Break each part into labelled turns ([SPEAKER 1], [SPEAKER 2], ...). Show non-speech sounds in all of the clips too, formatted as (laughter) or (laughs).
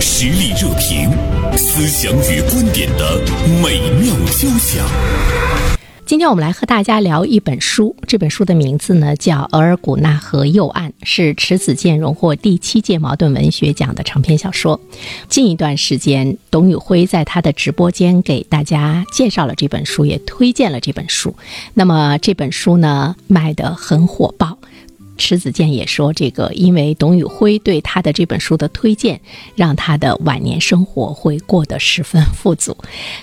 [SPEAKER 1] 实力热评，思想与观点的美妙交响。
[SPEAKER 2] 今天我们来和大家聊一本书，这本书的名字呢叫《额尔古纳河右岸》，是迟子建荣获第七届茅盾文学奖的长篇小说。近一段时间，董宇辉在他的直播间给大家介绍了这本书，也推荐了这本书。那么这本书呢，卖得很火爆。迟子建也说，这个因为董宇辉对他的这本书的推荐，让他的晚年生活会过得十分富足，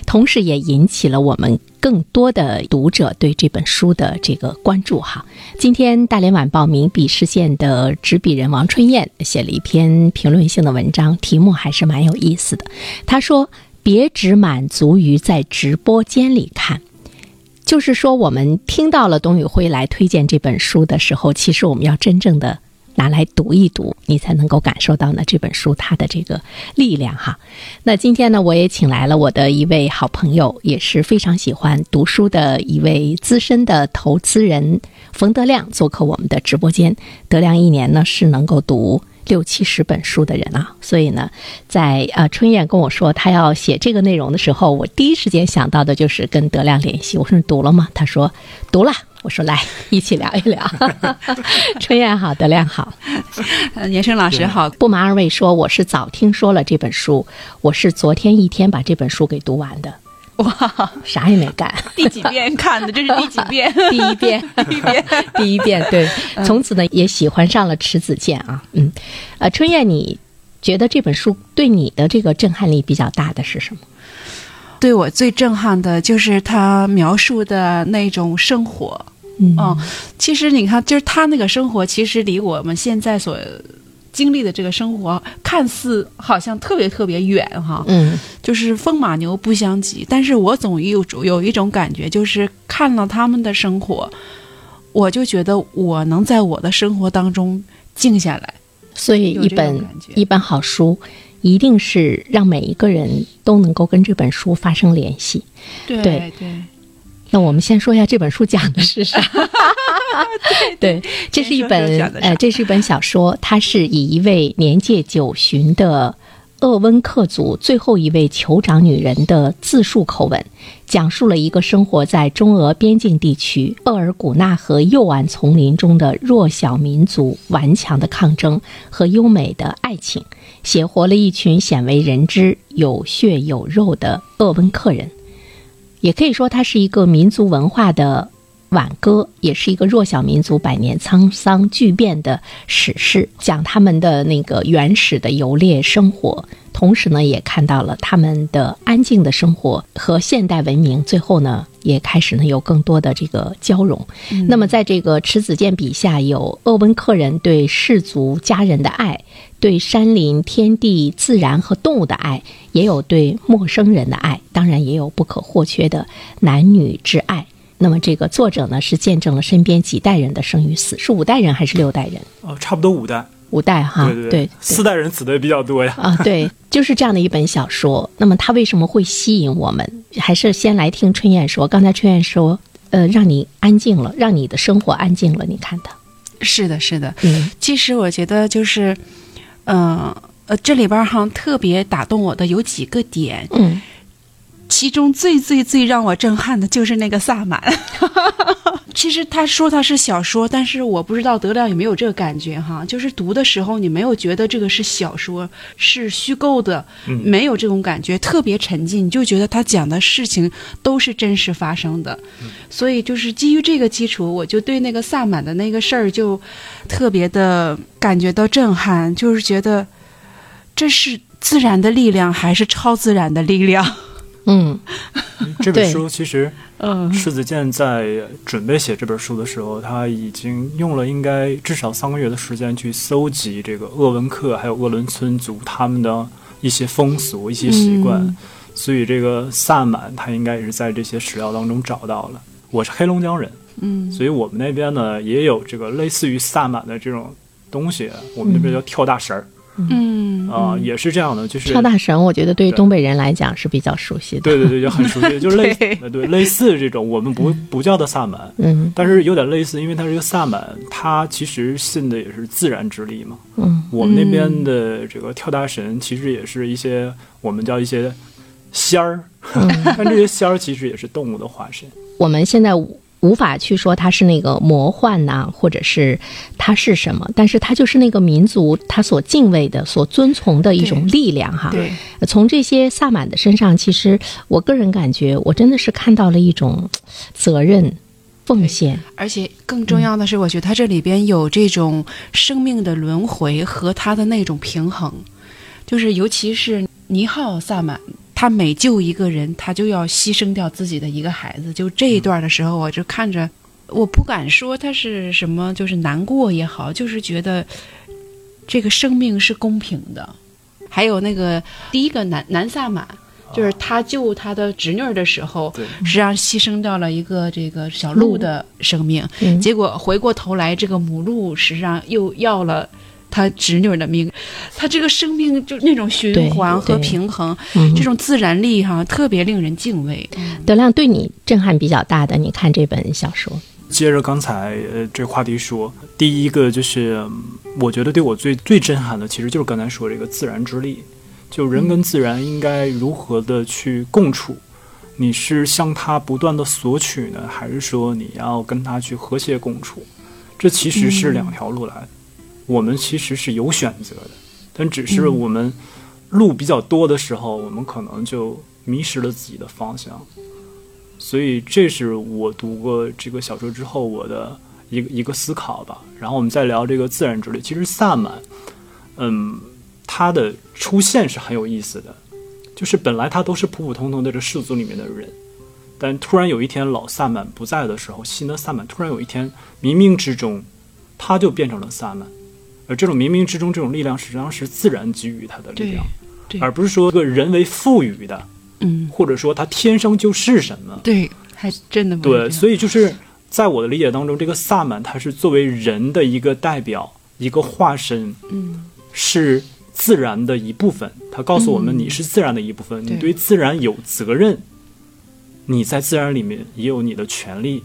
[SPEAKER 2] 同时也引起了我们更多的读者对这本书的这个关注。哈，今天大连晚报名笔视线的执笔人王春燕写了一篇评论性的文章，题目还是蛮有意思的。他说：“别只满足于在直播间里看。”就是说，我们听到了董宇辉来推荐这本书的时候，其实我们要真正的拿来读一读，你才能够感受到呢这本书它的这个力量哈。那今天呢，我也请来了我的一位好朋友，也是非常喜欢读书的一位资深的投资人冯德亮做客我们的直播间。德亮一年呢是能够读。六七十本书的人啊，所以呢，在呃春燕跟我说他要写这个内容的时候，我第一时间想到的就是跟德亮联系。我说你读了吗？他说读了。我说来一起聊一聊。(laughs) 春燕好，德亮好，(laughs)
[SPEAKER 3] 年生老师好。
[SPEAKER 2] 不瞒二位说，我是早听说了这本书，我是昨天一天把这本书给读完的。
[SPEAKER 3] 哇，
[SPEAKER 2] 啥也没干，
[SPEAKER 3] 第几遍看的？这是第几遍？(laughs)
[SPEAKER 2] 第一遍，(laughs)
[SPEAKER 3] 第一遍，
[SPEAKER 2] 第一遍。对，从此呢也喜欢上了迟子建啊。嗯，呃，春燕，你觉得这本书对你的这个震撼力比较大的是什么？
[SPEAKER 3] 对我最震撼的就是他描述的那种生活。
[SPEAKER 2] 嗯，
[SPEAKER 3] 其实你看，就是他那个生活，其实离我们现在所。经历的这个生活看似好像特别特别远哈，
[SPEAKER 2] 嗯，
[SPEAKER 3] 就是风马牛不相及。但是我总有有一种感觉，就是看了他们的生活，我就觉得我能在我的生活当中静下来。
[SPEAKER 2] 所以，一本一本好书，一定是让每一个人都能够跟这本书发生联系。
[SPEAKER 3] 对对。
[SPEAKER 2] 那我们先说一下这本书讲的是啥？(laughs) (laughs) 对，这是一本呃，这是一本小说，它是以一位年届九旬的鄂温克族最后一位酋长女人的自述口吻，讲述了一个生活在中俄边境地区鄂尔古纳河右岸丛林中的弱小民族顽强的抗争和优美的爱情，写活了一群鲜为人知、有血有肉的鄂温克人。也可以说，它是一个民族文化的挽歌，也是一个弱小民族百年沧桑巨变的史诗，讲他们的那个原始的游猎生活，同时呢，也看到了他们的安静的生活和现代文明，最后呢，也开始呢有更多的这个交融。那么，在这个迟子建笔下，有鄂温克人对氏族家人的爱。对山林、天地、自然和动物的爱，也有对陌生人的爱，当然也有不可或缺的男女之爱。那么，这个作者呢，是见证了身边几代人的生与死，是五代人还是六代人？
[SPEAKER 4] 哦，差不多五代，
[SPEAKER 2] 五代哈，
[SPEAKER 4] 对对，四代人死的也比较多呀。
[SPEAKER 2] 啊，对，(laughs) 就是这样的一本小说。那么，它为什么会吸引我们？还是先来听春燕说。刚才春燕说，呃，让你安静了，让你的生活安静了。你看它，
[SPEAKER 3] 是的，是的。嗯，其实我觉得就是。嗯呃，这里边哈特别打动我的有几个点，
[SPEAKER 2] 嗯，
[SPEAKER 3] 其中最最最让我震撼的就是那个萨满。(laughs) 其实他说他是小说，但是我不知道德亮有没有这个感觉哈，就是读的时候你没有觉得这个是小说是虚构的，没有这种感觉，特别沉浸，你就觉得他讲的事情都是真实发生的。所以就是基于这个基础，我就对那个萨满的那个事儿就特别的感觉到震撼，就是觉得这是自然的力量还是超自然的力量？
[SPEAKER 2] 嗯，(laughs)
[SPEAKER 4] 这本书其实。嗯，世子健在准备写这本书的时候，他已经用了应该至少三个月的时间去搜集这个鄂温克还有鄂伦春族他们的一些风俗、一些习惯，所以这个萨满他应该也是在这些史料当中找到了。我是黑龙江人，
[SPEAKER 3] 嗯，
[SPEAKER 4] 所以我们那边呢也有这个类似于萨满的这种东西，我们那边叫跳大神儿。
[SPEAKER 3] 嗯
[SPEAKER 4] 啊，也是这样的，就是
[SPEAKER 2] 跳大神，我觉得对于东北人来讲是比较熟悉的。
[SPEAKER 4] 对对对，就很熟悉，就类 (laughs) 对类似这种，我们不不叫的萨满，
[SPEAKER 2] 嗯，
[SPEAKER 4] 但是有点类似，因为它是一个萨满，它其实信的也是自然之力嘛。
[SPEAKER 2] 嗯，
[SPEAKER 4] 我们那边的这个跳大神，其实也是一些我们叫一些仙儿，(laughs) 但这些仙儿其实也是动物的化身。
[SPEAKER 2] 我们现在。无法去说它是那个魔幻呐，或者是它是什么，但是它就是那个民族他所敬畏的、所遵从的一种力量哈。
[SPEAKER 3] 对，
[SPEAKER 2] 从这些萨满的身上，其实我个人感觉，我真的是看到了一种责任、奉献，
[SPEAKER 3] 而且更重要的是，我觉得它这里边有这种生命的轮回和它的那种平衡，就是尤其是尼浩萨满。他每救一个人，他就要牺牲掉自己的一个孩子。就这一段的时候，我就看着，我不敢说他是什么，就是难过也好，就是觉得这个生命是公平的。还有那个第一个南南萨满，就是他救他的侄女的时候，实际上牺牲掉了一个这个小鹿的生命，结果回过头来，这个母鹿实际上又要了。他侄女的命，他这个生命就那种循环和平衡，这种自然力哈，特别令人敬畏。
[SPEAKER 2] 德亮对你震撼比较大的，你看这本小说。
[SPEAKER 4] 接着刚才呃这话题说，第一个就是我觉得对我最最震撼的，其实就是刚才说这个自然之力，就人跟自然应该如何的去共处？你是向他不断的索取呢，还是说你要跟他去和谐共处？这其实是两条路来的。我们其实是有选择的，但只是我们路比较多的时候，我们可能就迷失了自己的方向。所以，这是我读过这个小说之后我的一个一个思考吧。然后我们再聊这个自然之旅。其实萨满，嗯，他的出现是很有意思的，就是本来他都是普普通通的这氏族里面的人，但突然有一天老萨满不在的时候，新的萨满突然有一天冥冥之中他就变成了萨满。而这种冥冥之中这种力量，实际上是自然给予他的力量，而不是说个人为赋予的，
[SPEAKER 3] 嗯，
[SPEAKER 4] 或者说他天生就是什么，
[SPEAKER 3] 对，还真的
[SPEAKER 4] 对。所以就是在我的理解当中，这个萨满他是作为人的一个代表，一个化身，
[SPEAKER 3] 嗯，
[SPEAKER 4] 是自然的一部分。他告诉我们，你是自然的一部分，你对自然有责任，你在自然里面也有你的权利，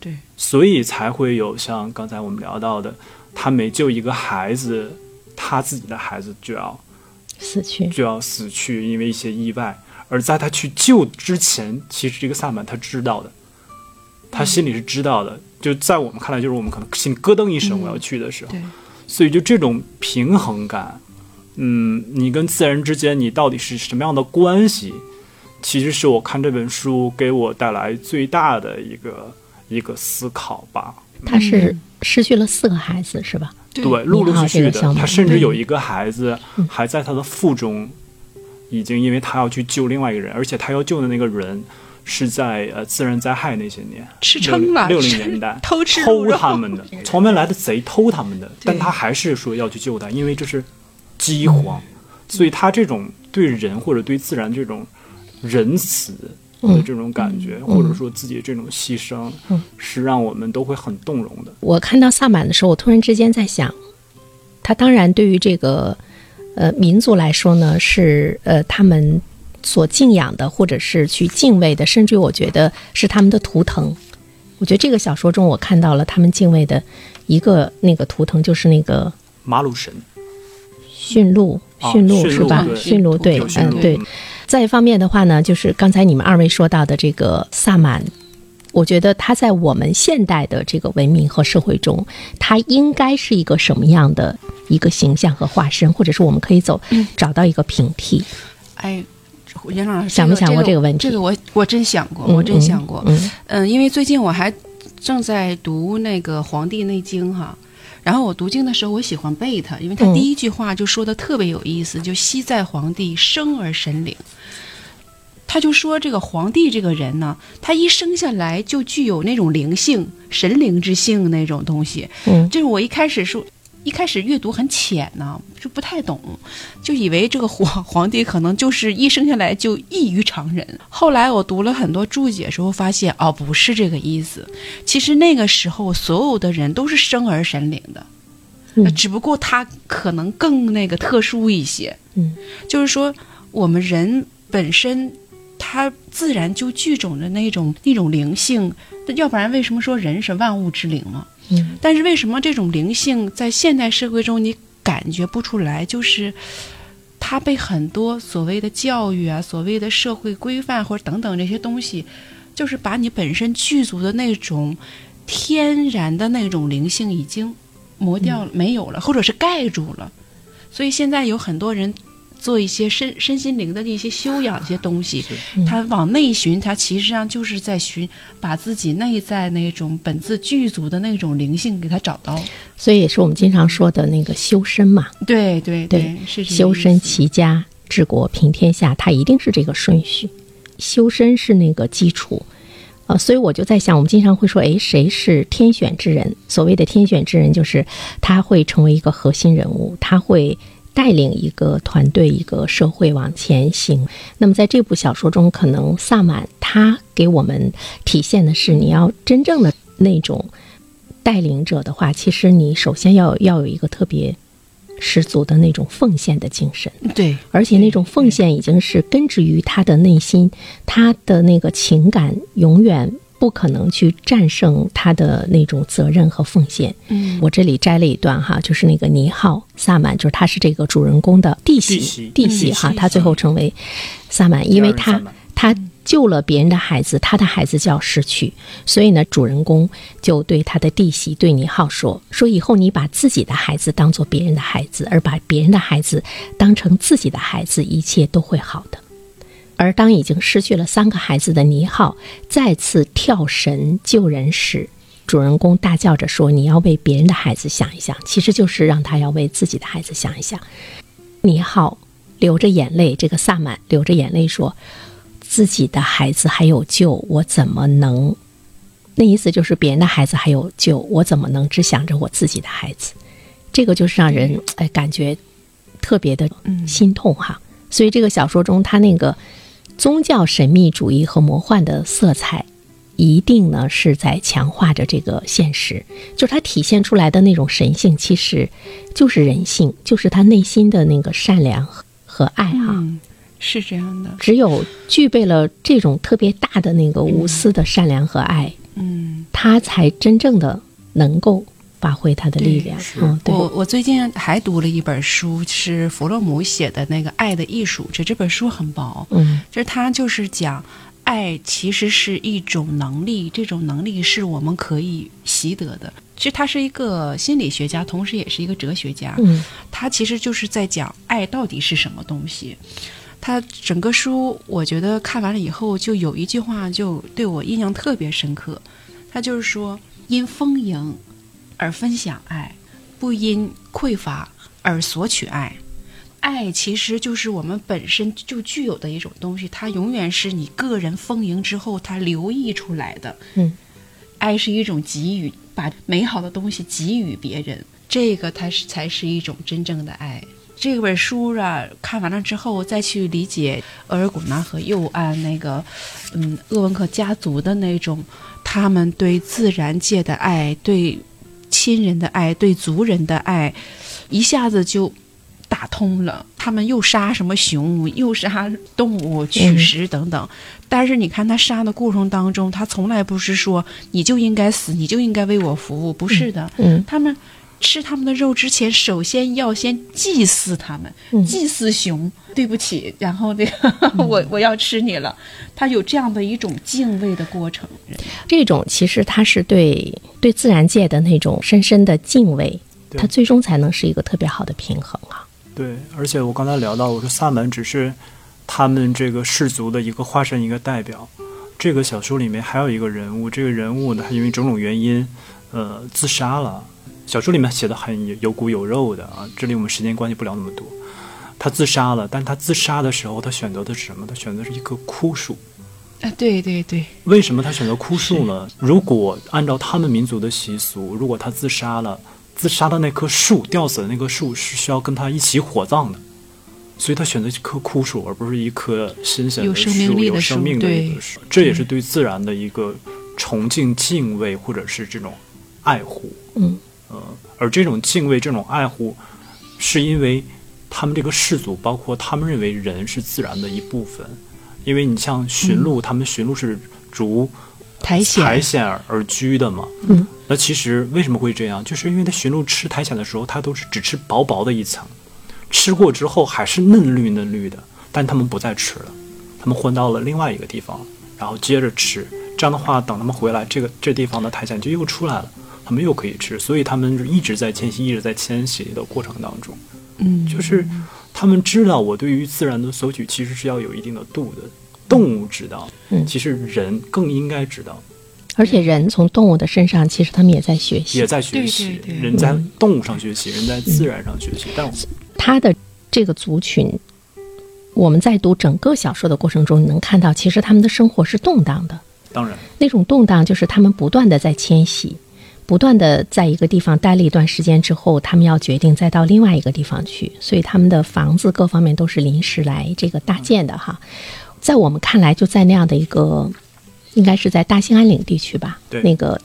[SPEAKER 3] 对，
[SPEAKER 4] 所以才会有像刚才我们聊到的。他每救一个孩子，他自己的孩子就要
[SPEAKER 2] 死去，
[SPEAKER 4] 就要死去，因为一些意外。而在他去救之前，其实这个萨满他知道的，他心里是知道的。就在我们看来，就是我们可能心咯噔一声，我要去的时候。所以就这种平衡感，嗯，你跟自然之间，你到底是什么样的关系？其实是我看这本书给我带来最大的一个一个思考吧。
[SPEAKER 2] 他是。失去了四个孩子，是吧？
[SPEAKER 4] 对，陆陆续续的，他甚至有一个孩子还在他的腹中，已经因为他要去救另外一个人，而且他要救的那个人是在呃自然灾害那些年
[SPEAKER 3] 吃撑了
[SPEAKER 4] 六零年代 (laughs)
[SPEAKER 3] 偷吃
[SPEAKER 4] 偷他们的，(laughs) 从外来的贼偷他们的，但他还是说要去救他，因为这是饥荒，所以他这种对人或者对自然这种仁慈。的这种感觉，或者说自己这种牺牲，是让我们都会很动容的。
[SPEAKER 2] 我看到萨满的时候，我突然之间在想，他当然对于这个呃民族来说呢，是呃他们所敬仰的，或者是去敬畏的，甚至于我觉得是他们的图腾。我觉得这个小说中，我看到了他们敬畏的一个那个图腾，就是那个
[SPEAKER 4] 马鲁神
[SPEAKER 2] 驯鹿，驯鹿是吧？驯鹿对，嗯对。再一方面的话呢，就是刚才你们二位说到的这个萨满，我觉得他在我们现代的这个文明和社会中，他应该是一个什么样的一个形象和化身，或者是我们可以走找到一个平替。
[SPEAKER 3] 哎，严老师
[SPEAKER 2] 想没想过这个问题？
[SPEAKER 3] 这个我我真想过，我真想过。
[SPEAKER 2] 嗯
[SPEAKER 3] 嗯，因为最近我还正在读那个《黄帝内经》哈。然后我读经的时候，我喜欢背它，因为它第一句话就说的特别有意思，就“昔在皇帝，生而神灵”。他就说这个皇帝这个人呢，他一生下来就具有那种灵性、神灵之性那种东西。
[SPEAKER 2] 嗯，
[SPEAKER 3] 就是我一开始说。一开始阅读很浅呢，就不太懂，就以为这个 (laughs) 皇皇帝可能就是一生下来就异于常人。后来我读了很多注解时候，发现哦，不是这个意思。其实那个时候所有的人都是生而神灵的，只不过他可能更那个特殊一些。
[SPEAKER 2] 嗯，
[SPEAKER 3] 就是说我们人本身。他自然就具种着那种那种灵性，要不然为什么说人是万物之灵呢？但是为什么这种灵性在现代社会中你感觉不出来？就是它被很多所谓的教育啊、所谓的社会规范或者等等这些东西，就是把你本身具足的那种天然的那种灵性已经磨掉了、没有了，或者是盖住了。所以现在有很多人。做一些身身心灵的一些修养一些东西，他往内寻，他其实上就是在寻把自己内在那种本自具足的那种灵性给他找到，
[SPEAKER 2] 所以也是我们经常说的那个修身嘛。
[SPEAKER 3] 对对
[SPEAKER 2] 对，
[SPEAKER 3] 是
[SPEAKER 2] 修身齐家治国平天下，它一定是这个顺序。修身是那个基础，呃，所以我就在想，我们经常会说，哎，谁是天选之人？所谓的天选之人，就是他会成为一个核心人物，他会。带领一个团队、一个社会往前行。那么，在这部小说中，可能萨满他给我们体现的是，你要真正的那种带领者的话，其实你首先要要有一个特别十足的那种奉献的精神。
[SPEAKER 3] 对，
[SPEAKER 2] 而且那种奉献已经是根植于他的内心，他的那个情感永远。不可能去战胜他的那种责任和奉献。
[SPEAKER 3] 嗯，
[SPEAKER 2] 我这里摘了一段哈，就是那个尼浩萨满，就是他是这个主人公的弟媳，弟媳哈，他最后成为萨满，因为他他救了别人的孩子，他的孩子就要失去，所以呢，主人公就对他的弟媳对尼浩说：说以后你把自己的孩子当做别人的孩子，而把别人的孩子当成自己的孩子，一切都会好的。而当已经失去了三个孩子的尼浩再次跳神救人时，主人公大叫着说：“你要为别人的孩子想一想，其实就是让他要为自己的孩子想一想。”尼浩流着眼泪，这个萨满流着眼泪说：“自己的孩子还有救，我怎么能？那意思就是别人的孩子还有救，我怎么能只想着我自己的孩子？这个就是让人哎感觉特别的心痛哈。所以这个小说中，他那个。宗教神秘主义和魔幻的色彩，一定呢是在强化着这个现实。就是它体现出来的那种神性，其实就是人性，就是他内心的那个善良和爱哈。
[SPEAKER 3] 是这样的。
[SPEAKER 2] 只有具备了这种特别大的那个无私的善良和爱，
[SPEAKER 3] 嗯，
[SPEAKER 2] 他才真正的能够。发挥它的力量。嗯，
[SPEAKER 3] 我我最近还读了一本书，是弗洛姆写的那个《爱的艺术》。这这本书很薄，
[SPEAKER 2] 嗯，
[SPEAKER 3] 就是他就是讲爱其实是一种能力，这种能力是我们可以习得的。其实他是一个心理学家，同时也是一个哲学家。
[SPEAKER 2] 嗯，
[SPEAKER 3] 他其实就是在讲爱到底是什么东西。他整个书我觉得看完了以后，就有一句话就对我印象特别深刻。他就是说，因丰盈。而分享爱，不因匮乏而索取爱。爱其实就是我们本身就具有的一种东西，它永远是你个人丰盈之后它流溢出来的。
[SPEAKER 2] 嗯，
[SPEAKER 3] 爱是一种给予，把美好的东西给予别人，这个它是才是一种真正的爱。这本书啊，看完了之后再去理解额尔古纳和右岸那个，嗯，鄂温克家族的那种，他们对自然界的爱，对。亲人的爱，对族人的爱，一下子就打通了。他们又杀什么熊，又杀动物取食等等。但是你看他杀的过程当中，他从来不是说你就应该死，你就应该为我服务，不是的。
[SPEAKER 2] 嗯，
[SPEAKER 3] 他们吃他们的肉之前，首先要先祭祀他们，祭祀熊。对不起，然后那个 (laughs) 我我要吃你了。他有这样的一种敬畏的过程。
[SPEAKER 2] 这种其实他是对对自然界的那种深深的敬畏，他最终才能是一个特别好的平衡啊。
[SPEAKER 4] 对，而且我刚才聊到，我说萨满只是他们这个氏族的一个化身，一个代表。这个小说里面还有一个人物，这个人物呢，他因为种种原因，呃，自杀了。小说里面写的很有骨有肉的啊，这里我们时间关系不聊那么多。他自杀了，但他自杀的时候，他选择的是什么？他选择是一棵枯树。
[SPEAKER 3] 啊，对对对，
[SPEAKER 4] 为什么他选择枯树呢？如果按照他们民族的习俗，如果他自杀了，自杀的那棵树，吊死的那棵树是需要跟他一起火葬的，所以他选择一棵枯树，而不是一棵新鲜的树，有生命的一棵树。这也是对自然的一个崇敬、敬畏，或者是这种爱护。
[SPEAKER 2] 嗯，
[SPEAKER 4] 呃，而这种敬畏、这种爱护，是因为他们这个氏族，包括他们认为人是自然的一部分。因为你像驯鹿，他们驯鹿是逐
[SPEAKER 2] 苔藓
[SPEAKER 4] 苔藓而居的嘛。
[SPEAKER 2] 嗯，
[SPEAKER 4] 那其实为什么会这样？就是因为它驯鹿吃苔藓的时候，它都是只吃薄薄的一层，吃过之后还是嫩绿嫩绿的，但他们不再吃了，他们换到了另外一个地方，然后接着吃。这样的话，等他们回来，这个这地方的苔藓就又出来了。他们又可以吃，所以他们一直在迁徙，一直在迁徙的过程当中，
[SPEAKER 3] 嗯，
[SPEAKER 4] 就是他们知道我对于自然的索取其实是要有一定的度的。动物知道，
[SPEAKER 2] 嗯，
[SPEAKER 4] 其实人更应该知道，
[SPEAKER 2] 而且人从动物的身上，其实他们也在学习，
[SPEAKER 4] 也在学习。
[SPEAKER 3] 对对对
[SPEAKER 4] 人在动物上学习，人在自然上学习。但
[SPEAKER 2] 他的这个族群，我们在读整个小说的过程中，你能看到，其实他们的生活是动荡的。
[SPEAKER 4] 当然，
[SPEAKER 2] 那种动荡就是他们不断的在迁徙，不断的在一个地方待了一段时间之后，他们要决定再到另外一个地方去，所以他们的房子各方面都是临时来这个搭建的哈。在我们看来，就在那样的一个，应该是在大兴安岭地区吧，那个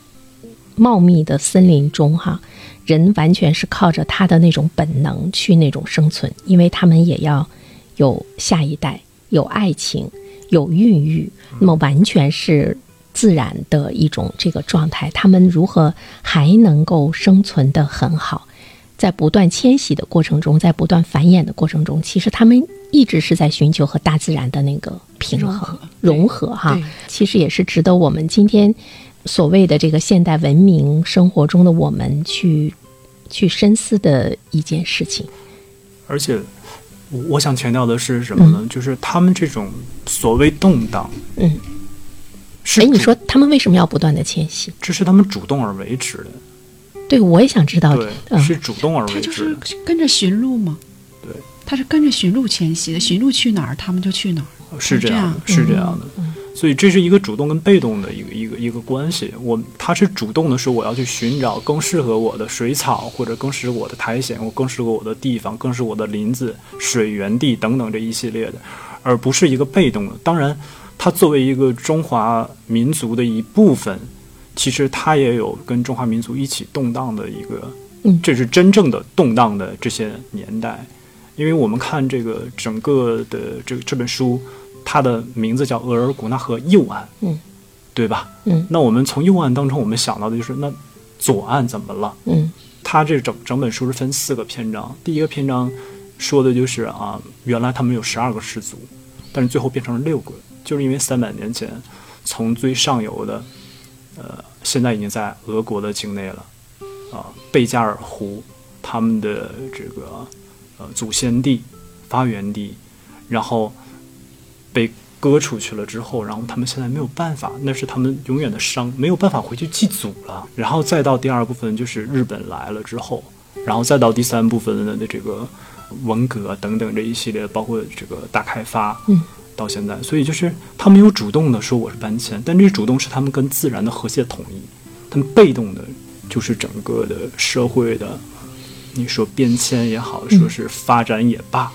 [SPEAKER 2] 茂密的森林中哈，人完全是靠着他的那种本能去那种生存，因为他们也要有下一代，有爱情，有孕育，那么完全是自然的一种这个状态。他们如何还能够生存的很好？在不断迁徙的过程中，在不断繁衍的过程中，其实他们一直是在寻求和大自然的那个平衡、
[SPEAKER 3] 融合
[SPEAKER 2] 融合哈。其实也是值得我们今天所谓的这个现代文明生活中的我们去去深思的一件事情。
[SPEAKER 4] 而且我我想强调的是什么呢？就是他们这种所谓动荡，
[SPEAKER 2] 嗯，
[SPEAKER 4] 是
[SPEAKER 2] 哎，你说他们为什么要不断的迁徙？
[SPEAKER 4] 这是他们主动而为之的，
[SPEAKER 2] 对，我也想知道。
[SPEAKER 4] 对，
[SPEAKER 2] 嗯，
[SPEAKER 4] 是主动而
[SPEAKER 3] 他就
[SPEAKER 4] 为之
[SPEAKER 3] 是。跟着驯鹿吗，
[SPEAKER 4] 对，
[SPEAKER 3] 他是跟着驯鹿迁徙的，驯鹿去哪儿，他们就去哪儿。
[SPEAKER 4] 是这样的，是这样的。所以这是一个主动跟被动的一个一个一个关系。我他是主动的说我要去寻找更适合我的水草，或者更适合我的苔藓，或更适合我的地方，更适合我的林子、水源地等等这一系列的，而不是一个被动的。当然，它作为一个中华民族的一部分，其实它也有跟中华民族一起动荡的一个，
[SPEAKER 2] 嗯
[SPEAKER 4] 这是真正的动荡的这些年代。因为我们看这个整个的这这本书，它的名字叫《额尔古纳河右岸》，
[SPEAKER 2] 嗯，
[SPEAKER 4] 对吧？
[SPEAKER 2] 嗯
[SPEAKER 4] 那我们从右岸当中，我们想到的就是那左岸怎么了？
[SPEAKER 2] 嗯
[SPEAKER 4] 它这整整本书是分四个篇章，第一个篇章说的就是啊，原来他们有十二个氏族，但是最后变成了六个，就是因为三百年前从最上游的，呃，现在已经在俄国的境内了，啊，贝加尔湖，他们的这个呃祖先地、发源地，然后被割出去了之后，然后他们现在没有办法，那是他们永远的伤，没有办法回去祭祖了。然后再到第二部分就是日本来了之后，然后再到第三部分的这个文革等等这一系列，包括这个大开发，
[SPEAKER 2] 嗯，
[SPEAKER 4] 到现在，所以就是他们有主动的说我是搬迁，但这主动是他们跟自然的和谐统一，他们被动的就是整个的社会的，你说变迁也好，说是发展也罢。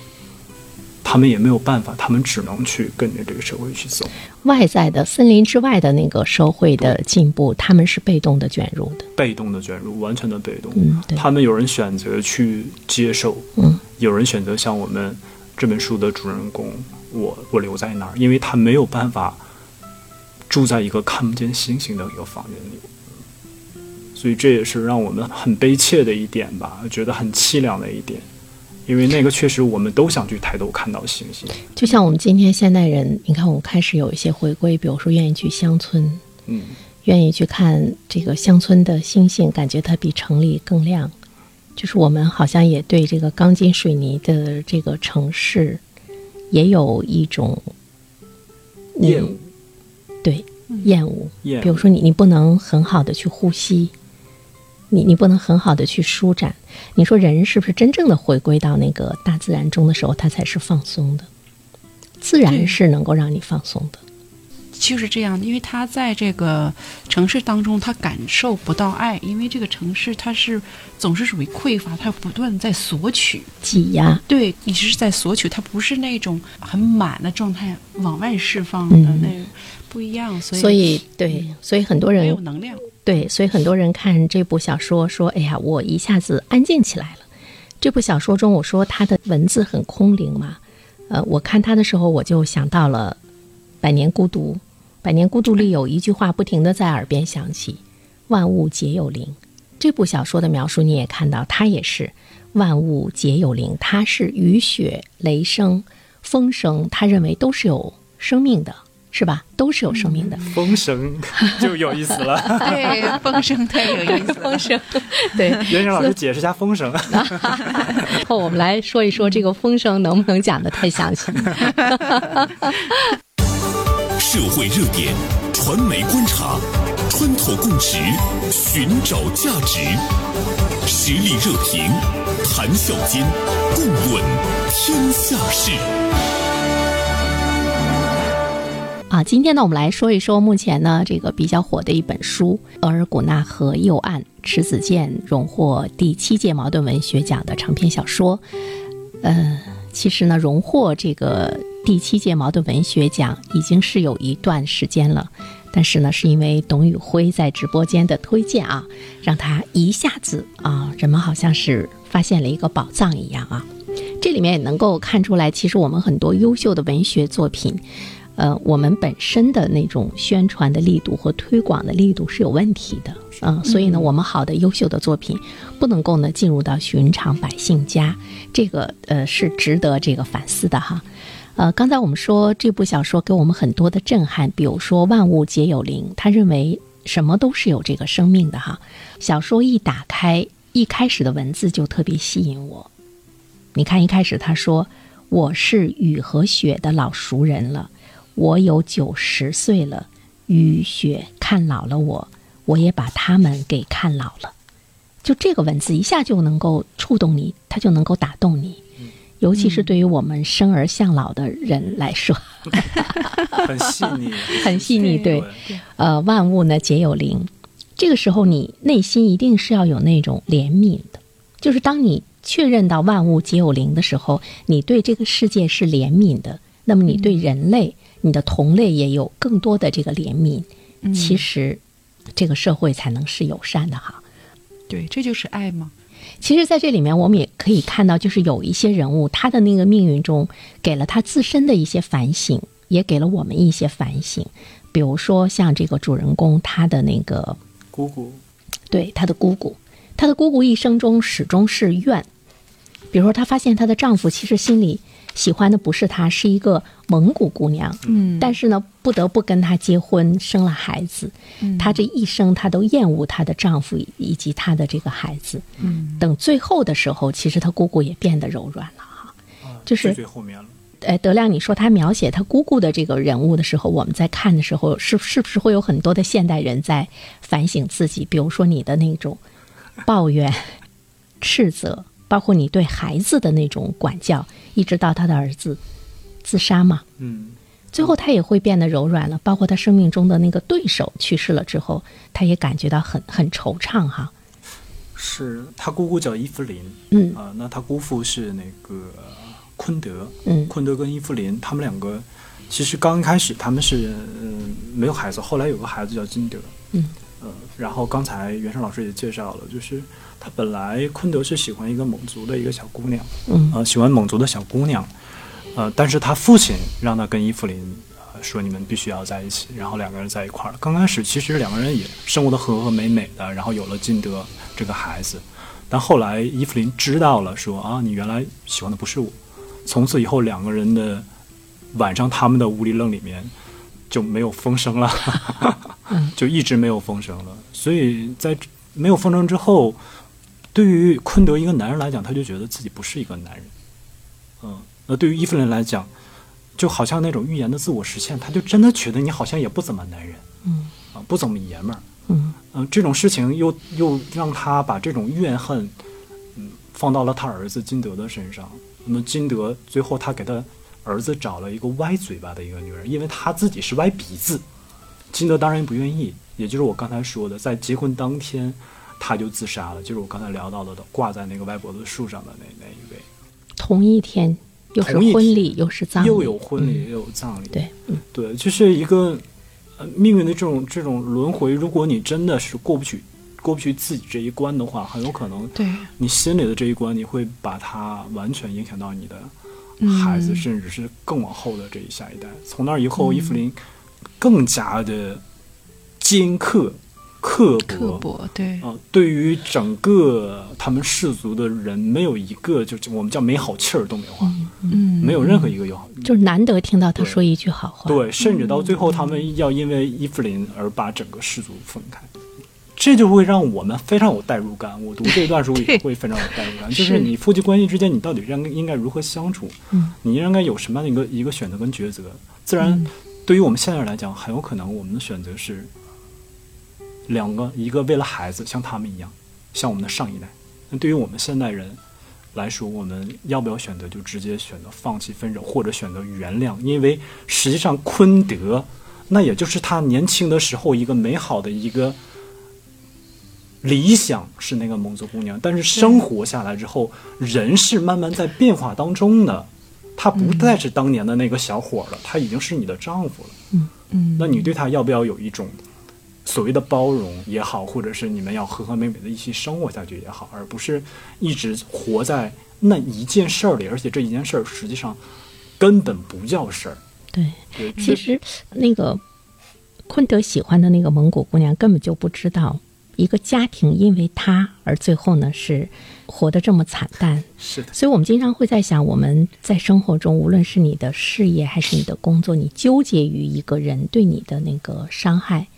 [SPEAKER 4] 他们也没有办法，他们只能去跟着这个社会去走，
[SPEAKER 2] 外在的森林之外的那个社会的进步，他们是被动的卷入的。
[SPEAKER 4] 被动的卷入，完全的被动。
[SPEAKER 2] 嗯，对，
[SPEAKER 4] 他们有人选择去接受，
[SPEAKER 2] 嗯，
[SPEAKER 4] 有人选择像我们这本书的主人公，我我留在那儿，因为他没有办法住在一个看不见星星的一个房间里，所以这也是让我们很悲切的一点吧，觉得很凄凉的一点，因为那个确实我们都想去抬头看到星星，
[SPEAKER 2] 就像我们今天现代人，你看我们开始有一些回归，比如说愿意去乡村，
[SPEAKER 4] 嗯，
[SPEAKER 2] 愿意去看这个乡村的星星，感觉它比城里更亮。就是我们好像也对这个钢筋水泥的这个城市，也有一种
[SPEAKER 4] 厌恶
[SPEAKER 2] 对厌恶。
[SPEAKER 4] 厌恶，
[SPEAKER 2] 比如说你，你不能很好的去呼吸，你你不能很好的去舒展。你说人是不是真正的回归到那个大自然中的时候，他才是放松的？自然是能够让你放松的。
[SPEAKER 3] 就是这样，因为他在这个城市当中，他感受不到爱，因为这个城市它是总是属于匮乏，它不断在索取。
[SPEAKER 2] 挤压，
[SPEAKER 3] 对，一直是在索取，它不是那种很满的状态往外释放的、
[SPEAKER 2] 嗯
[SPEAKER 3] 那个不一样，所以
[SPEAKER 2] 所以对，所以很多人
[SPEAKER 3] 没有能量。
[SPEAKER 2] 对，所以很多人看这部小说说：“哎呀，我一下子安静起来了。”这部小说中，我说他的文字很空灵嘛。呃，我看他的时候，我就想到了《百年孤独》。《百年孤独》里有一句话不停的在耳边响起：“万物皆有灵。”这部小说的描述你也看到，它也是万物皆有灵，它是雨雪、雷声、风声，他认为都是有生命的。是吧？都是有生命的。
[SPEAKER 4] 风声 (laughs) 就有意思了。(laughs)
[SPEAKER 3] 对，风声太有意思。(laughs)
[SPEAKER 2] 风声，对。
[SPEAKER 4] 袁生老师解释一下风声。
[SPEAKER 2] 后我们来说一说这个风声能不能讲的太详细？
[SPEAKER 1] 社会热点，传媒观察，穿透共识，寻找价值，实力热评，谈笑间，共论天下事。
[SPEAKER 2] 啊，今天呢，我们来说一说目前呢这个比较火的一本书《额尔古纳河右岸》，迟子建荣获第七届茅盾文学奖的长篇小说。呃，其实呢，荣获这个第七届茅盾文学奖已经是有一段时间了，但是呢，是因为董宇辉在直播间的推荐啊，让他一下子啊，人们好像是发现了一个宝藏一样啊。这里面也能够看出来，其实我们很多优秀的文学作品。呃，我们本身的那种宣传的力度和推广的力度是有问题的，嗯，所以呢，我们好的优秀的作品不能够呢进入到寻常百姓家，这个呃是值得这个反思的哈。呃，刚才我们说这部小说给我们很多的震撼，比如说万物皆有灵，他认为什么都是有这个生命的哈。小说一打开，一开始的文字就特别吸引我。你看一开始他说我是雨和雪的老熟人了。我有九十岁了，雨雪看老了我，我也把他们给看老了。就这个文字一下就能够触动你，它就能够打动你，尤其是对于我们生而向老的人来说，(laughs)
[SPEAKER 4] 很细腻，(laughs)
[SPEAKER 2] 很细腻。对，呃，万物呢皆有灵，这个时候你内心一定是要有那种怜悯的，就是当你确认到万物皆有灵的时候，你对这个世界是怜悯的，那么你对人类。你的同类也有更多的这个怜悯，其实这个社会才能是友善的哈。
[SPEAKER 3] 对，这就是爱吗？
[SPEAKER 2] 其实，在这里面我们也可以看到，就是有一些人物，他的那个命运中给了他自身的一些反省，也给了我们一些反省。比如说，像这个主人公，他的那个
[SPEAKER 4] 姑姑，
[SPEAKER 2] 对他的姑姑，他的姑姑一生中始终是怨。比如说，她发现她的丈夫其实心里。喜欢的不是她，是一个蒙古姑娘。嗯，但是呢，不得不跟她结婚，生了孩子。嗯，她这一生，她都厌恶她的丈夫以及她的这个孩子。嗯，等最后的时候，其实她姑姑也变得柔软了哈。就是
[SPEAKER 4] 最后面了。
[SPEAKER 2] 哎，德亮，你说他描写他姑姑的这个人物的时候，我们在看的时候，是是不是会有很多的现代人在反省自己？比如说你的那种抱怨、(laughs) 斥责。包括你对孩子的那种管教，一直到他的儿子自杀嘛，
[SPEAKER 4] 嗯，
[SPEAKER 2] 最后他也会变得柔软了。包括他生命中的那个对手去世了之后，他也感觉到很很惆怅哈。
[SPEAKER 4] 是他姑姑叫伊芙琳，
[SPEAKER 2] 嗯
[SPEAKER 4] 啊，那他姑父是那个昆德，
[SPEAKER 2] 嗯，
[SPEAKER 4] 昆德跟伊芙琳他们两个其实刚开始他们是嗯没有孩子，后来有个孩子叫金德，
[SPEAKER 2] 嗯。
[SPEAKER 4] 呃，然后刚才袁生老师也介绍了，就是他本来昆德是喜欢一个蒙族的一个小姑娘，
[SPEAKER 2] 嗯，
[SPEAKER 4] 呃，喜欢蒙族的小姑娘，呃，但是他父亲让他跟伊芙琳说你们必须要在一起，然后两个人在一块儿。刚开始其实两个人也生活的和和美美的，然后有了金德这个孩子，但后来伊芙琳知道了，说啊，你原来喜欢的不是我，从此以后两个人的晚上他们的屋里愣里面就没有风声了。(laughs) 就一直没有风声了，所以在没有风声之后，对于昆德一个男人来讲，他就觉得自己不是一个男人。嗯，那对于伊芙琳来讲，就好像那种预言的自我实现，他就真的觉得你好像也不怎么男人，
[SPEAKER 2] 嗯，
[SPEAKER 4] 啊，不怎么爷们儿，
[SPEAKER 2] 嗯，
[SPEAKER 4] 嗯，这种事情又又让他把这种怨恨，嗯，放到了他儿子金德的身上。那么金德最后他给他儿子找了一个歪嘴巴的一个女人，因为他自己是歪鼻子。金德当然不愿意，也就是我刚才说的，在结婚当天，他就自杀了。就是我刚才聊到的，挂在那个歪脖子树上的那那一位。
[SPEAKER 2] 同一天，又是婚礼，又是葬礼，
[SPEAKER 4] 又有婚礼，又有葬礼。
[SPEAKER 2] 对，嗯
[SPEAKER 4] 对，就是一个呃，命运的这种这种轮回，如果你真的是过不去过不去自己这一关的话，很有可能
[SPEAKER 3] 对
[SPEAKER 4] 你心里的这一关，你会把它完全影响到你的孩子，甚至是更往后的这一下一代。从那以后，伊芙琳更加的尖刻。刻
[SPEAKER 3] 薄，对
[SPEAKER 4] 啊，对于整个他们氏族的人，没有一个就我们叫没好气儿都没有，嗯，没有任何一个有好，
[SPEAKER 2] 就是难得听到他说一句好话。
[SPEAKER 4] 对，甚至到最后，他们要因为伊芙琳而把整个氏族分开，这就会让我们非常有代入感。我读这段书也会非常有代入感，(laughs) 就是你夫妻关系之间，你到底应应该如何相处？嗯，你应该有什么样的一个一个选择跟抉择？自然，对于我们现在人来讲，很有可能我们的选择是。两个，一个为了孩子，像他们一样，像我们的上一代。那对于我们现代人来说，我们要不要选择就直接选择放弃分手，或者选择原谅？因为实际上昆德，那也就是他年轻的时候一个美好的一个理想，是那个蒙族姑娘。但是生活下来之后，人是慢慢在变化当中的，他不再是当年的那个小伙了，他已经是你的丈夫了。嗯嗯，那你对他要不要有一种？所谓的包容也好，或者是你们要和和美美的一起生活下去也好，而不是一直活在那一件事儿里，而且这一件事儿实际上根本不叫事儿。
[SPEAKER 2] 对，其实那个昆德喜欢的那个蒙古姑娘根本就不知道，一个家庭因为她而最后呢是活得这么惨淡。
[SPEAKER 4] 是的，
[SPEAKER 2] 所以我们经常会在想，我们在生活中，无论是你的事业还是你的工作，你纠结于一个人对你的那个伤害。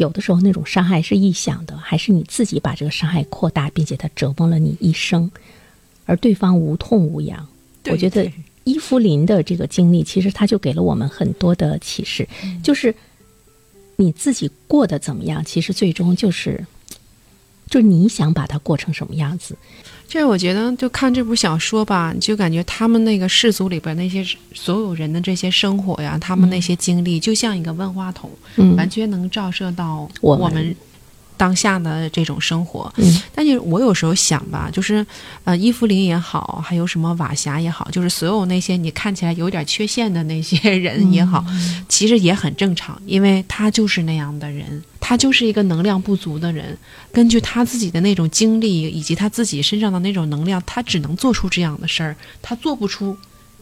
[SPEAKER 2] 有的时候那种伤害是臆想的，还是你自己把这个伤害扩大，并且它折磨了你一生，而对方无痛无痒。我觉得伊芙琳的这个经历，其实他就给了我们很多的启示，就是你自己过得怎么样，其实最终就是，就是你想把它过成什么样子。
[SPEAKER 3] 就是我觉得，就看这部小说吧，你就感觉他们那个氏族里边那些所有人的这些生活呀，他们那些经历，就像一个万花筒，完全能照射到我们。当下的这种生活，嗯。但是我有时候想吧，就是呃，伊芙琳也好，还有什么瓦霞也好，就是所有那些你看起来有点缺陷的那些人也好，其实也很正常，因为他就是那样的人，他就是一个能量不足的人，根据他自己的那种经历以及他自己身上的那种能量，他只能做出这样的事儿，他做不出。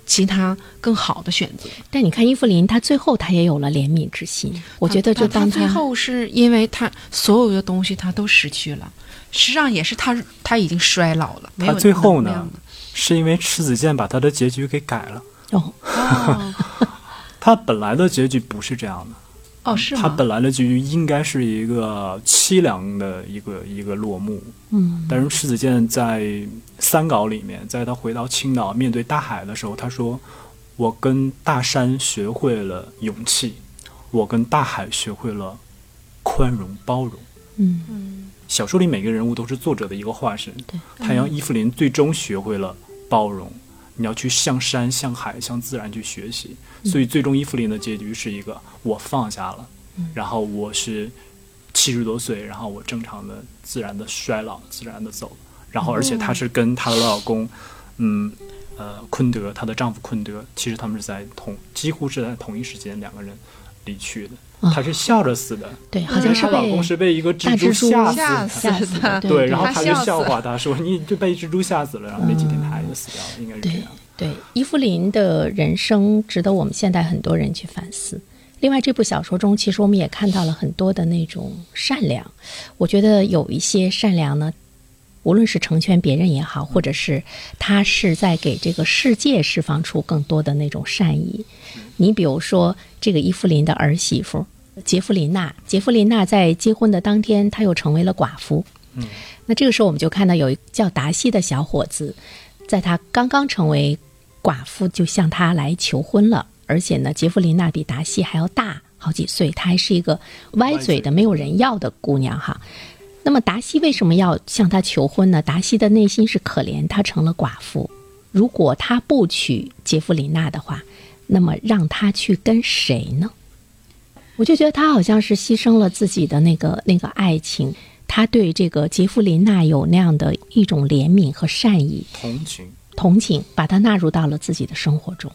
[SPEAKER 3] 其他更好的选择，
[SPEAKER 2] 但你看伊芙琳，她最后她也有了怜悯之心。我觉得，就当她
[SPEAKER 3] 最后是因为她所有的东西她都失去了，实际上也是她她已经衰老了。
[SPEAKER 4] 她最后呢，是因为迟子建把她的结局给改了。哦，(laughs) 她本来的结局不是这样的。
[SPEAKER 3] 哦，是
[SPEAKER 4] 他本来的结局应该是一个凄凉的一个一个落幕。嗯，但是迟子建在三稿里面，在他回到青岛面对大海的时候，他说：“我跟大山学会了勇气，我跟大海学会了宽容包容。”嗯嗯，小说里每个人物都是作者的一个化身。
[SPEAKER 2] 对，
[SPEAKER 4] 太阳伊芙琳最终学会了包容。你要去向山、向海、向自然去学习，所以最终伊芙琳的结局是一个我放下了，然后我是七十多岁，然后我正常的、自然的衰老、自然的走，然后而且她是跟她的老公，嗯呃昆德，她的丈夫昆德，其实他们是在同几乎是在同一时间两个人离去的。她是笑着死的，
[SPEAKER 2] 对，好像是
[SPEAKER 4] 她老公是被一个蜘蛛
[SPEAKER 3] 吓
[SPEAKER 4] 死
[SPEAKER 3] 死的，
[SPEAKER 2] 对，
[SPEAKER 4] 然后她就笑话他说：“你就被蜘蛛吓死了。”然后没几天他就死掉了，应该是这样。
[SPEAKER 2] 对，伊芙琳的人生值得我们现代很多人去反思。另外，这部小说中其实我们也看到了很多的那种善良。我觉得有一些善良呢，无论是成全别人也好，或者是他是在给这个世界释放出更多的那种善意。你比如说，这个伊芙琳的儿媳妇杰弗琳娜，杰弗琳娜在结婚的当天，她又成为了寡妇。嗯，那这个时候我们就看到有一叫达西的小伙子，在他刚刚成为寡妇，就向他来求婚了。而且呢，杰弗琳娜比达西还要大好几岁，她还是一个歪嘴的、没有人要的姑娘哈。那么达西为什么要向他求婚呢？达西的内心是可怜她成了寡妇，如果他不娶杰弗琳娜的话。那么让他去跟谁呢？我就觉得他好像是牺牲了自己的那个那个爱情，他对这个杰弗琳娜有那样的一种怜悯和善意，
[SPEAKER 4] 同情，
[SPEAKER 2] 同情，把他纳入到了自己的生活中。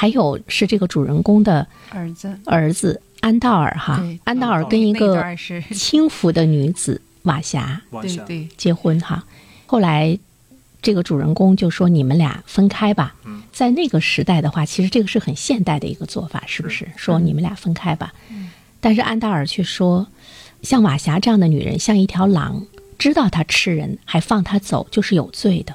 [SPEAKER 4] 是，
[SPEAKER 2] 还有是这个主人公的
[SPEAKER 3] 儿子，
[SPEAKER 2] 儿子安道尔哈，安道尔跟一个 (laughs) 轻浮的女子瓦霞
[SPEAKER 3] 对对
[SPEAKER 2] 结婚哈。后来这个主人公就说：“你们俩分开吧。”在那个时代的话，其实这个是很现代的一个做法，是不是？说你们俩分开吧。但是安道尔却说：“像瓦霞这样的女人，像一条狼，知道她吃人还放她走，就是有罪的。”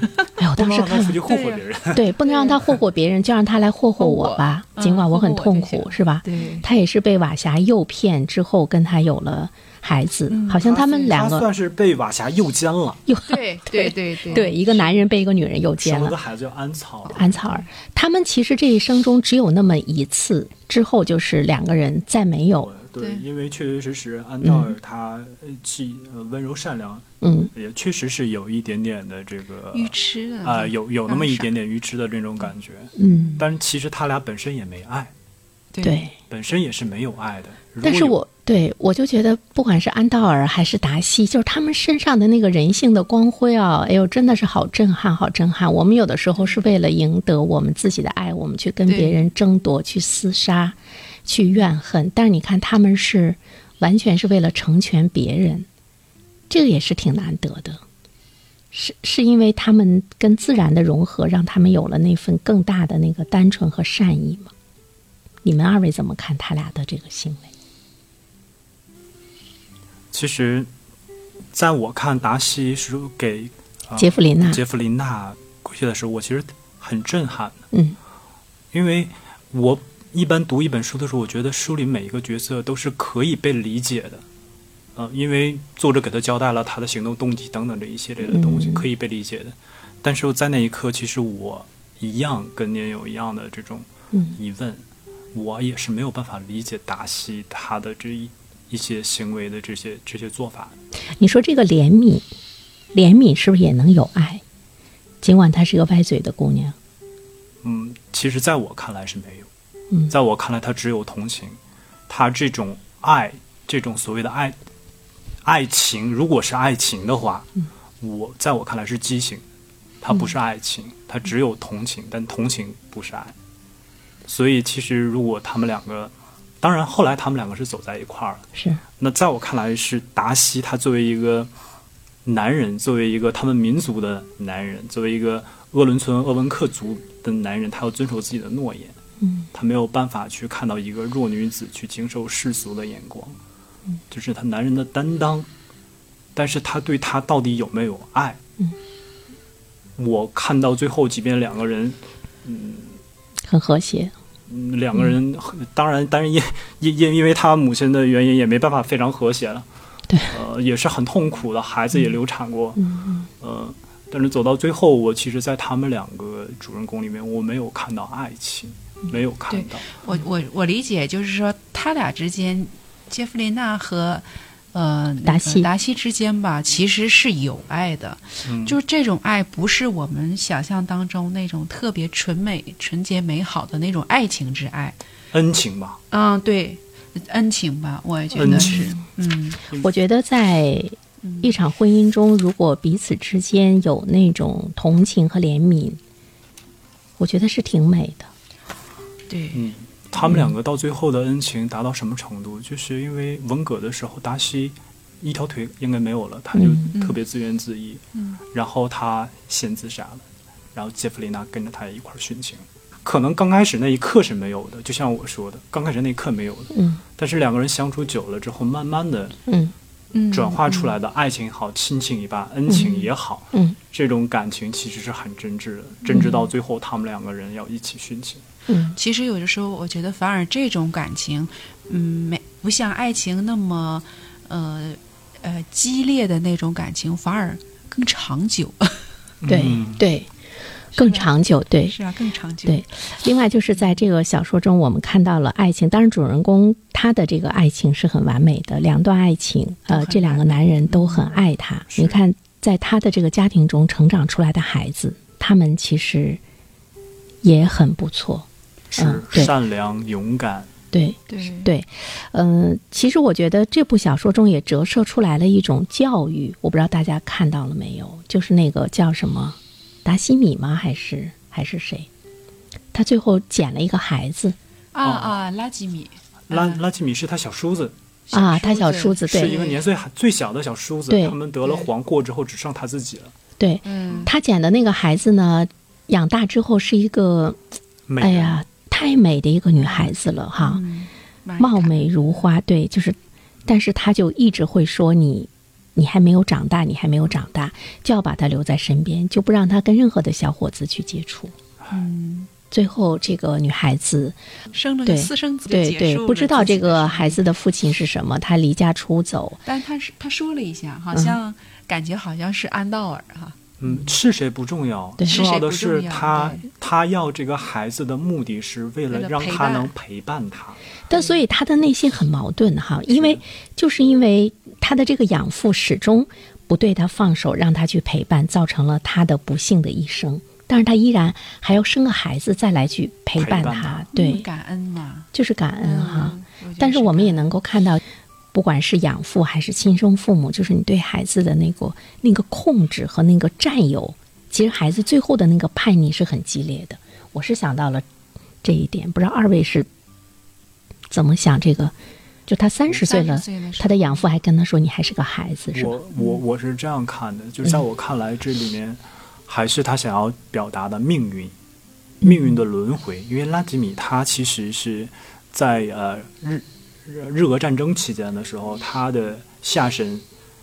[SPEAKER 2] (laughs) 哎呦，当时看了，对，不能让他霍霍别人，(laughs) 就让他来霍霍我吧。尽管我很痛苦，是吧？
[SPEAKER 3] 对，
[SPEAKER 2] 他也是被瓦霞诱骗之后，跟他有了孩子。好像他们两个
[SPEAKER 4] 算是被瓦霞诱奸了。
[SPEAKER 3] 对对 (laughs) 对对
[SPEAKER 2] 对，一个男人被一个女人诱奸了。
[SPEAKER 4] 个孩子叫安草
[SPEAKER 2] 安草儿。他们其实这一生中只有那么一次，之后就是两个人再没有。
[SPEAKER 4] 对，因为确确实实安道尔他既温柔善良。
[SPEAKER 2] 嗯，
[SPEAKER 4] 也确实是有一点点的这个
[SPEAKER 3] 愚痴的
[SPEAKER 4] 啊，有有那么一点点愚痴的这种感觉。
[SPEAKER 2] 嗯，
[SPEAKER 4] 但其实他俩本身也没爱，
[SPEAKER 2] 对，
[SPEAKER 4] 本身也是没有爱的。
[SPEAKER 2] 但是我对我就觉得，不管是安道尔还是达西，就是他们身上的那个人性的光辉啊，哎呦，真的是好震撼，好震撼。我们有的时候是为了赢得我们自己的爱，我们去跟别人争夺，去厮杀，去怨恨。但是你看，他们是完全是为了成全别人。这个也是挺难得的，是是因为他们跟自然的融合，让他们有了那份更大的那个单纯和善意吗？你们二位怎么看他俩的这个行为？
[SPEAKER 4] 其实，在我看达西是给
[SPEAKER 2] 杰弗琳娜
[SPEAKER 4] 杰弗琳娜跪下的时候，我其实很震撼的。
[SPEAKER 2] 嗯，
[SPEAKER 4] 因为我一般读一本书的时候，我觉得书里每一个角色都是可以被理解的。呃，因为作者给他交代了他的行动动机等等这一系列的东西，可以被理解的。但是在那一刻，其实我一样跟您有一样的这种疑问，我也是没有办法理解达西他的这一一些行为的这些这些做法。
[SPEAKER 2] 你说这个怜悯，怜悯是不是也能有爱？尽管她是个歪嘴的姑娘。
[SPEAKER 4] 嗯，其实在我看来是没有。
[SPEAKER 2] 嗯，
[SPEAKER 4] 在我看来，他只有同情。他这种爱，这种所谓的爱。爱情如果是爱情的话，我在我看来是畸形，他不是爱情，它只有同情，但同情不是爱。所以其实如果他们两个，当然后来他们两个是走在一块儿了。
[SPEAKER 2] 是。
[SPEAKER 4] 那在我看来是达西，他作为一个男人，作为一个他们民族的男人，作为一个鄂伦春鄂温克族的男人，他要遵守自己的诺言。
[SPEAKER 2] 嗯。
[SPEAKER 4] 他没有办法去看到一个弱女子去经受世俗的眼光。就是他男人的担当，但是他对他到底有没有爱？
[SPEAKER 2] 嗯，
[SPEAKER 4] 我看到最后，即便两个人，嗯，
[SPEAKER 2] 很和谐，
[SPEAKER 4] 嗯，两个人当然，当然因因因因为他母亲的原因，也没办法非常和谐了。
[SPEAKER 2] 对，
[SPEAKER 4] 呃，也是很痛苦的，孩子也流产过。
[SPEAKER 2] 嗯嗯，
[SPEAKER 4] 呃，但是走到最后，我其实，在他们两个主人公里面，我没有看到爱情，没有看到。
[SPEAKER 3] 我我我理解，就是说他俩之间。杰弗琳娜和呃
[SPEAKER 2] 达西
[SPEAKER 3] 达西之间吧，其实是有爱的，就是这种爱不是我们想象当中那种特别纯美、纯洁、美好的那种爱情之爱，
[SPEAKER 4] 恩情吧？
[SPEAKER 3] 嗯，对，恩情吧，我也觉得是。嗯，
[SPEAKER 2] 我觉得在一场婚姻中，如果彼此之间有那种同情和怜悯，我觉得是挺美的。
[SPEAKER 3] 对，
[SPEAKER 4] 嗯。他们两个到最后的恩情达到什么程度？就是因为文革的时候，达西一条腿应该没有了，他就特别自怨自艾，然后他先自杀了，然后杰弗琳娜跟着他一块殉情。可能刚开始那一刻是没有的，就像我说的，刚开始那一刻没有的。
[SPEAKER 2] 嗯。
[SPEAKER 4] 但是两个人相处久了之后，慢慢的，
[SPEAKER 2] 嗯，
[SPEAKER 4] 转化出来的爱情好，亲情也罢，恩情也好，
[SPEAKER 2] 嗯，
[SPEAKER 4] 这种感情其实是很真挚的，真挚到最后他们两个人要一起殉情。
[SPEAKER 2] 嗯，
[SPEAKER 3] 其实有的时候，我觉得反而这种感情，嗯，没不像爱情那么，呃，呃，激烈的那种感情，反而更长久。
[SPEAKER 2] 对对，更长久。对，
[SPEAKER 3] 是啊，更长久。
[SPEAKER 2] 对，另外就是在这个小说中，我们看到了爱情。当然，主人公他的这个爱情是很完美的，两段爱情，呃，这两个男人都很爱他。你看，在他的这个家庭中成长出来的孩子，他们其实也很不错。
[SPEAKER 4] 是善良、勇敢，
[SPEAKER 2] 对
[SPEAKER 3] 对
[SPEAKER 2] 对，嗯，其实我觉得这部小说中也折射出来了一种教育，我不知道大家看到了没有？就是那个叫什么达西米吗？还是还是谁？他最后捡了一个孩子。
[SPEAKER 3] 啊啊，拉吉米，
[SPEAKER 4] 拉拉吉米是他小叔子。
[SPEAKER 2] 啊，他小叔子
[SPEAKER 4] 是一个年岁最小的小叔子。
[SPEAKER 2] 对，
[SPEAKER 4] 他们得了黄过之后，只剩他自己了。
[SPEAKER 2] 对，嗯，他捡的那个孩子呢，养大之后是一个，哎呀，太美的一个女孩子了哈，貌美如花。对，就是，但是他就一直会说你，你还没有长大，你还没有长大，就要把他留在身边，就不让他跟任何的小伙子去接触。嗯。最后，这个女孩子
[SPEAKER 3] 生了个私生子，
[SPEAKER 2] 对对，不知道这个孩子的父亲是什么，他离家出走。
[SPEAKER 3] 但他是他说了一下，好像感觉好像是安道尔哈。
[SPEAKER 4] 嗯，是谁不重要，重要的是他他要这个孩子的目的是为了让他能陪伴他。
[SPEAKER 2] 但所以他的内心很矛盾哈，因为就是。因为他的这个养父始终不对他放手，让他去陪伴，造成了他的不幸的一生。但是他依然还要生个孩子再来去陪伴他，对，
[SPEAKER 3] 感恩嘛，
[SPEAKER 2] 就是感恩哈。但是我们也能够看到，不管是养父还是亲生父母，就是你对孩子的那个那个控制和那个占有，其实孩子最后的那个叛逆是很激烈的。我是想到了这一点，不知道二位是怎么想这个？就他三十岁了，他的养父还跟他说：“你还是个孩子。”是吧？
[SPEAKER 4] 我我我是这样看的，就在我看来，这里面。还是他想要表达的命运，命运的轮回。因为拉吉米他其实是在呃日日俄战争期间的时候，他的下身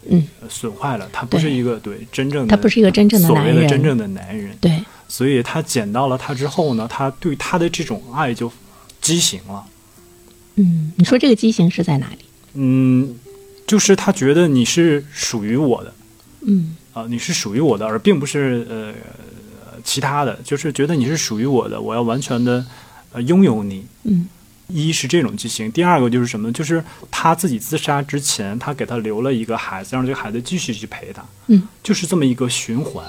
[SPEAKER 2] 嗯
[SPEAKER 4] 损坏了，他不是一个对真正
[SPEAKER 2] 的他不是一个真正的
[SPEAKER 4] 所谓的真正的男人。
[SPEAKER 2] 对，
[SPEAKER 4] 所以他捡到了他之后呢，他对他的这种爱就畸形了。
[SPEAKER 2] 嗯，你说这个畸形是在哪里？
[SPEAKER 4] 嗯，就是他觉得你是属于我的。
[SPEAKER 2] 嗯。
[SPEAKER 4] 啊，你是属于我的，而并不是呃其他的，就是觉得你是属于我的，我要完全的呃拥有你。
[SPEAKER 2] 嗯，
[SPEAKER 4] 一是这种激情，第二个就是什么？就是他自己自杀之前，他给他留了一个孩子，让这个孩子继续去陪他。
[SPEAKER 2] 嗯，
[SPEAKER 4] 就是这么一个循环，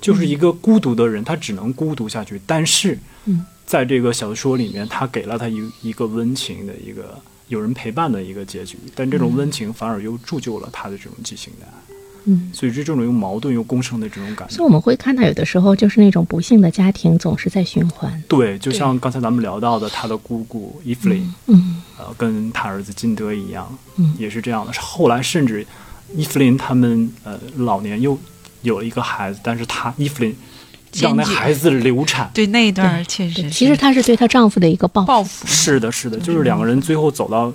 [SPEAKER 4] 就是一个孤独的人，他只能孤独下去。但是，
[SPEAKER 2] 嗯，
[SPEAKER 4] 在这个小说里面，他给了他一一个温情的一个有人陪伴的一个结局，但这种温情反而又铸就了他的这种激情的爱。
[SPEAKER 2] 嗯，
[SPEAKER 4] 所以这种又矛盾又共生的这种感觉，
[SPEAKER 2] 所以我们会看到有的时候就是那种不幸的家庭总是在循环。
[SPEAKER 4] 对，就像刚才咱们聊到的，他的姑姑伊芙琳，
[SPEAKER 2] 嗯，
[SPEAKER 4] 呃，跟他儿子金德一样，
[SPEAKER 2] 嗯，
[SPEAKER 4] 也是这样的。后来甚至伊芙琳他们呃老年又有了一个孩子，但是她伊芙琳让那孩子流产。
[SPEAKER 3] 对那一段确实，
[SPEAKER 2] 其实她是对她丈夫的一个报
[SPEAKER 3] 报复。
[SPEAKER 4] 是的，是的，就是两个人最后走到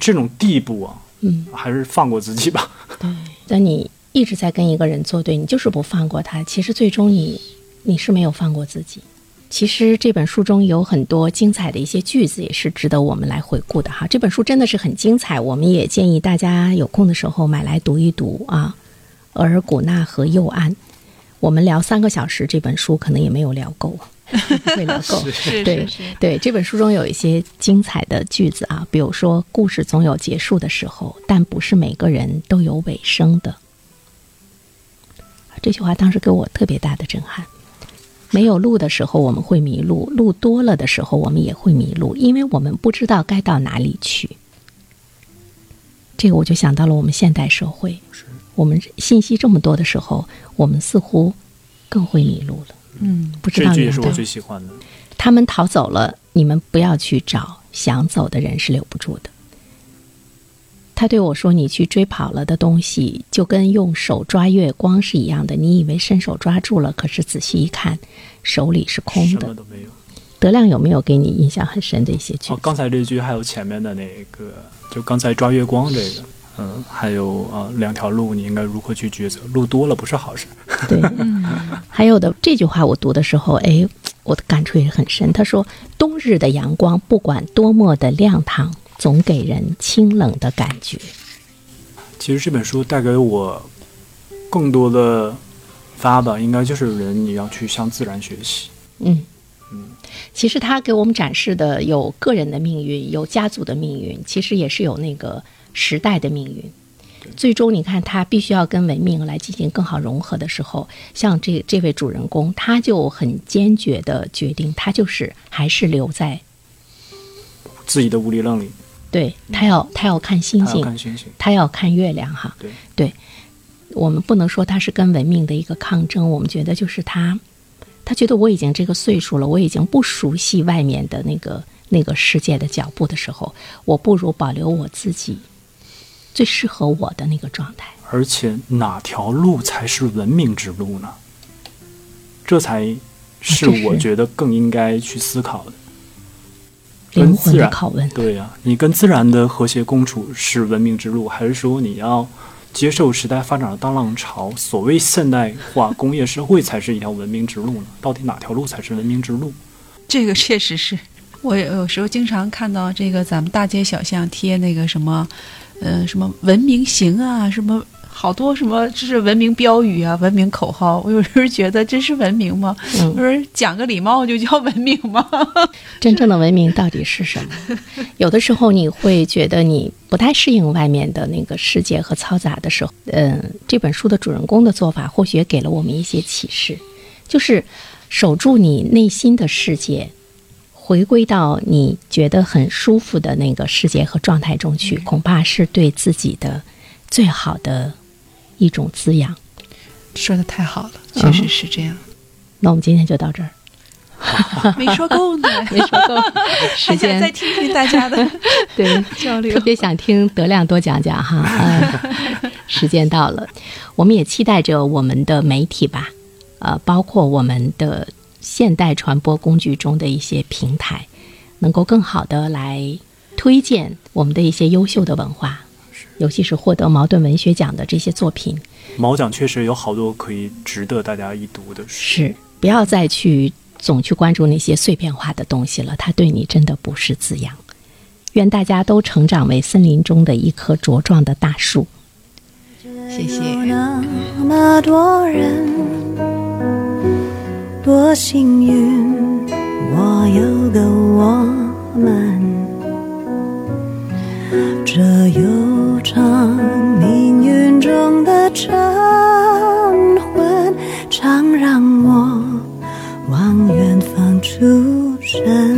[SPEAKER 4] 这种地步啊，
[SPEAKER 2] 嗯，
[SPEAKER 4] 还是放过自己吧。
[SPEAKER 2] 对。但你一直在跟一个人作对，你就是不放过他。其实最终你你是没有放过自己。其实这本书中有很多精彩的一些句子，也是值得我们来回顾的哈。这本书真的是很精彩，我们也建议大家有空的时候买来读一读啊。额尔古纳和右岸，我们聊三个小时，这本书可能也没有聊够，(laughs) 会聊够。对对，这本书中有一些精彩的句子啊，比如说故事总有结束的时候，但不是每个人都有尾声的。这句话当时给我特别大的震撼。没有路的时候我们会迷路，路多了的时候我们也会迷路，因为我们不知道该到哪里去。这个我就想到了我们现代社会。我们信息这么多的时候，我们似乎更会迷路了。
[SPEAKER 3] 嗯，
[SPEAKER 2] 不知道
[SPEAKER 4] 这句也是我最喜欢的。
[SPEAKER 2] 他们逃走了，你们不要去找，想走的人是留不住的。他对我说：“你去追跑了的东西，就跟用手抓月光是一样的。你以为伸手抓住了，可是仔细一看，手里是空的，
[SPEAKER 4] 什么都没有。”
[SPEAKER 2] 德亮有没有给你印象很深的一些句？
[SPEAKER 4] 哦，刚才这句还有前面的那个，就刚才抓月光这个。嗯，还有啊，两条路你应该如何去抉择？路多了不是好事。
[SPEAKER 2] 对，还有的这句话我读的时候，哎，我的感触也很深。他说：“冬日的阳光不管多么的亮堂，总给人清冷的感觉。”
[SPEAKER 4] 其实这本书带给我更多的发吧，应该就是人你要去向自然学习。
[SPEAKER 2] 嗯嗯，其实他给我们展示的有个人的命运，有家族的命运，其实也是有那个。时代的命运，最终你看他必须要跟文明来进行更好融合的时候，像这这位主人公，他就很坚决的决定，他就是还是留在
[SPEAKER 4] 自己的屋里浪里。
[SPEAKER 2] 对他要他要看星星，
[SPEAKER 4] 看星星，
[SPEAKER 2] 他要看月亮哈。
[SPEAKER 4] 对。
[SPEAKER 2] 对，我们不能说他是跟文明的一个抗争，我们觉得就是他他觉得我已经这个岁数了，我已经不熟悉外面的那个那个世界的脚步的时候，我不如保留我自己最适合我的那个状态。
[SPEAKER 4] 而且哪条路才是文明之路呢？这才是我觉得更应该去思考的。
[SPEAKER 2] 灵魂的拷问，
[SPEAKER 4] 对呀，你跟自然的和谐共处是文明之路，还是说你要接受时代发展的大浪潮？所谓现代化工业社会才是一条文明之路呢？到底哪条路才是文明之路？
[SPEAKER 3] 这个确实是我有时候经常看到这个咱们大街小巷贴那个什么，呃，什么文明行啊，什么。好多什么就是文明标语啊，文明口号。我有时候觉得这是文明吗？我说讲个礼貌就叫文明吗？(laughs)
[SPEAKER 2] 真正的文明到底是什么？(laughs) 有的时候你会觉得你不太适应外面的那个世界和嘈杂的时候，嗯，这本书的主人公的做法或许也给了我们一些启示，就是守住你内心的世界，回归到你觉得很舒服的那个世界和状态中去，恐怕是对自己的最好的。一种滋养，
[SPEAKER 3] 说的太好了，确实是这样。
[SPEAKER 2] 那我们今天就到这儿，(laughs)
[SPEAKER 3] 没说够呢，(laughs)
[SPEAKER 2] 没说够，(laughs) 时间。
[SPEAKER 3] 再听听大家的
[SPEAKER 2] 对
[SPEAKER 3] 交流，
[SPEAKER 2] 特别想听德亮多讲讲哈。时间到了，我们也期待着我们的媒体吧，呃，包括我们的现代传播工具中的一些平台，能够更好的来推荐我们的一些优秀的文化。尤其是获得茅盾文学奖的这些作品，
[SPEAKER 4] 毛奖确实有好多可以值得大家一读的书。
[SPEAKER 2] 是，不要再去总去关注那些碎片化的东西了，它对你真的不是滋养。愿大家都成长为森林中的一棵茁壮的大树。
[SPEAKER 3] 谢谢。
[SPEAKER 5] 多多幸运，我有个我们。这悠长命运中的晨昏，常让我往远方出神。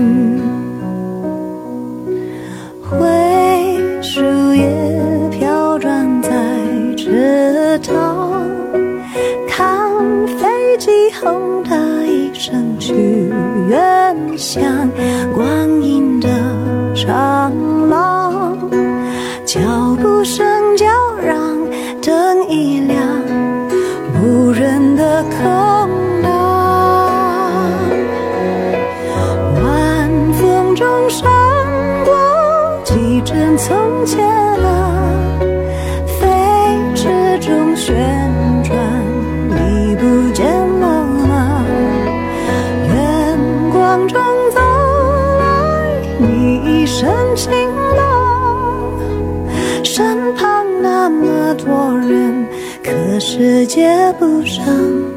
[SPEAKER 5] 远乡，光阴的长世界不声。